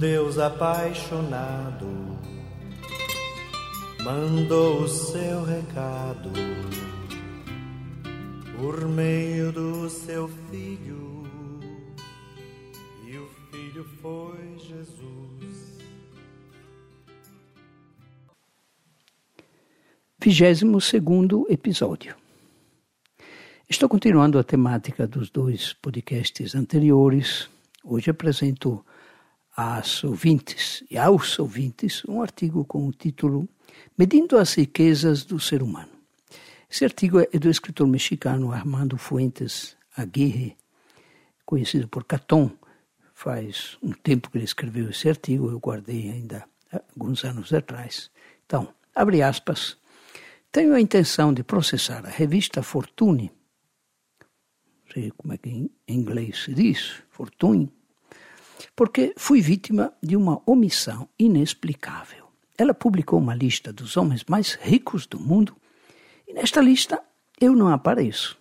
Deus apaixonado mandou o seu recado por meio do seu filho, e o filho foi Jesus. Vigésimo segundo episódio. Estou continuando a temática dos dois podcasts anteriores. Hoje apresento às ouvintes e aos ouvintes um artigo com o título Medindo as riquezas do ser humano. Esse artigo é do escritor mexicano Armando Fuentes Aguirre, conhecido por Caton. Faz um tempo que ele escreveu esse artigo, eu guardei ainda alguns anos atrás. Então, abre aspas. Tenho a intenção de processar a revista Fortune sei como é que em inglês se diz, fortune, porque fui vítima de uma omissão inexplicável. Ela publicou uma lista dos homens mais ricos do mundo e nesta lista eu não apareço.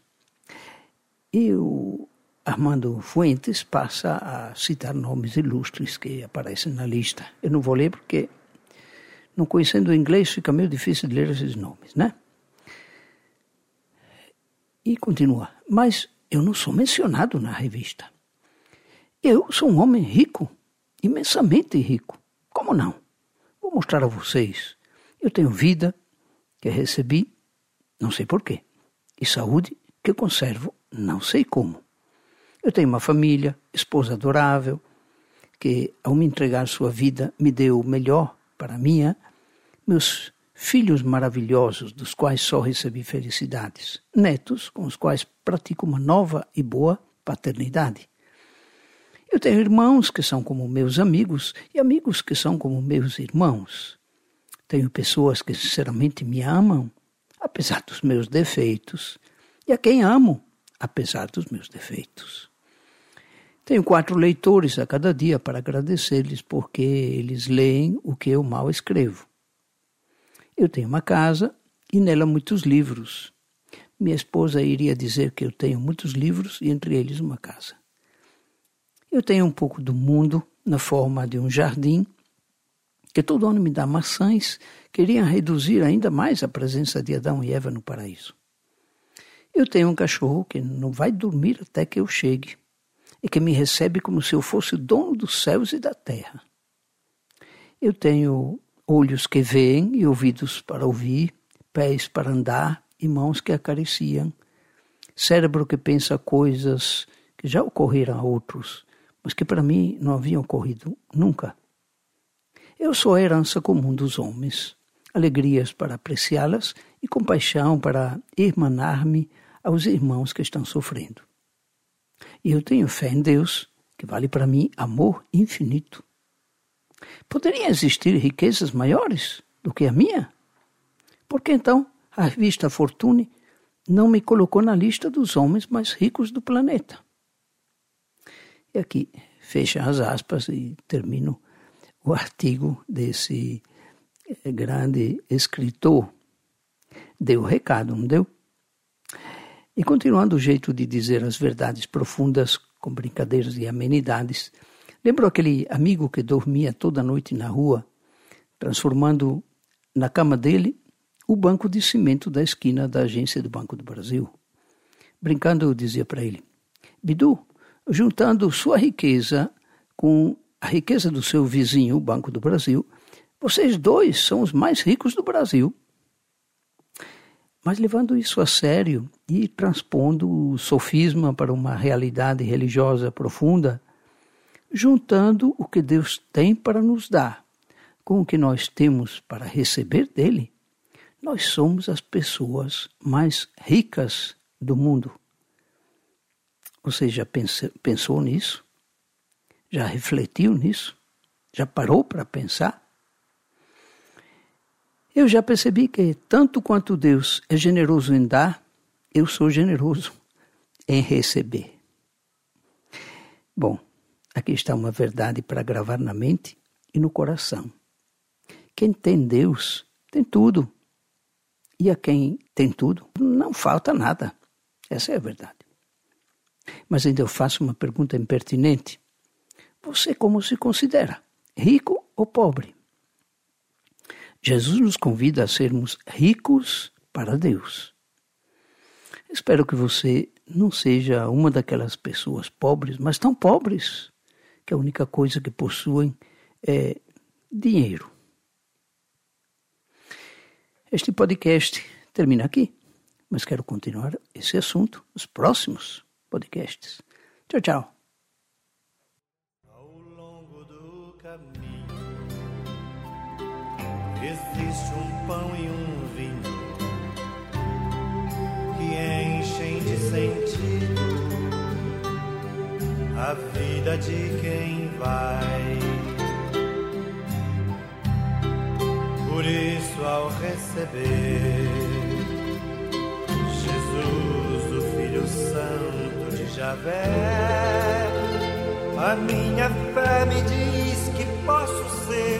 E o Armando Fuentes passa a citar nomes ilustres que aparecem na lista. Eu não vou ler porque, não conhecendo o inglês, fica meio difícil de ler esses nomes, né? E continua. Mas eu não sou mencionado na revista. Eu sou um homem rico, imensamente rico. Como não? Vou mostrar a vocês. Eu tenho vida que recebi, não sei porquê, e saúde que conservo, não sei como. Eu tenho uma família, esposa adorável, que ao me entregar sua vida me deu o melhor para a minha, meus filhos maravilhosos dos quais só recebi felicidades, netos com os quais pratico uma nova e boa paternidade. Eu tenho irmãos que são como meus amigos e amigos que são como meus irmãos. Tenho pessoas que sinceramente me amam, apesar dos meus defeitos, e a quem amo, apesar dos meus defeitos. Tenho quatro leitores a cada dia para agradecer-lhes porque eles leem o que eu mal escrevo. Eu tenho uma casa e nela muitos livros. Minha esposa iria dizer que eu tenho muitos livros e entre eles uma casa. Eu tenho um pouco do mundo na forma de um jardim que todo ano me dá maçãs, queriam reduzir ainda mais a presença de Adão e Eva no paraíso. Eu tenho um cachorro que não vai dormir até que eu chegue e que me recebe como se eu fosse o dono dos céus e da terra. Eu tenho olhos que veem e ouvidos para ouvir, pés para andar e mãos que acariciam, cérebro que pensa coisas que já ocorreram a outros, mas que para mim não haviam ocorrido nunca. Eu sou a herança comum dos homens, alegrias para apreciá-las e compaixão para irmanar-me aos irmãos que estão sofrendo. E eu tenho fé em Deus, que vale para mim amor infinito. Poderiam existir riquezas maiores do que a minha? Por que então a revista Fortune não me colocou na lista dos homens mais ricos do planeta? E aqui fecha as aspas e termino o artigo desse eh, grande escritor. Deu o recado, não deu? E continuando o jeito de dizer as verdades profundas com brincadeiras e amenidades, Lembro aquele amigo que dormia toda noite na rua, transformando na cama dele o banco de cimento da esquina da agência do Banco do Brasil. Brincando, eu dizia para ele: Bidu, juntando sua riqueza com a riqueza do seu vizinho, o Banco do Brasil, vocês dois são os mais ricos do Brasil. Mas levando isso a sério e transpondo o sofisma para uma realidade religiosa profunda, juntando o que Deus tem para nos dar com o que nós temos para receber dele, nós somos as pessoas mais ricas do mundo. Você já pensou nisso? Já refletiu nisso? Já parou para pensar? Eu já percebi que, tanto quanto Deus é generoso em dar, eu sou generoso em receber. Bom, Aqui está uma verdade para gravar na mente e no coração. Quem tem Deus tem tudo. E a quem tem tudo, não falta nada. Essa é a verdade. Mas ainda eu faço uma pergunta impertinente. Você como se considera rico ou pobre. Jesus nos convida a sermos ricos para Deus. Espero que você não seja uma daquelas pessoas pobres, mas tão pobres que a única coisa que possuem é dinheiro. Este podcast termina aqui, mas quero continuar esse assunto nos próximos podcasts. Tchau, tchau. Ao longo do caminho existe um pão e um vinho que enchem de sentido a vida de quem vai. Por isso, ao receber Javé, a minha fé me diz que posso ser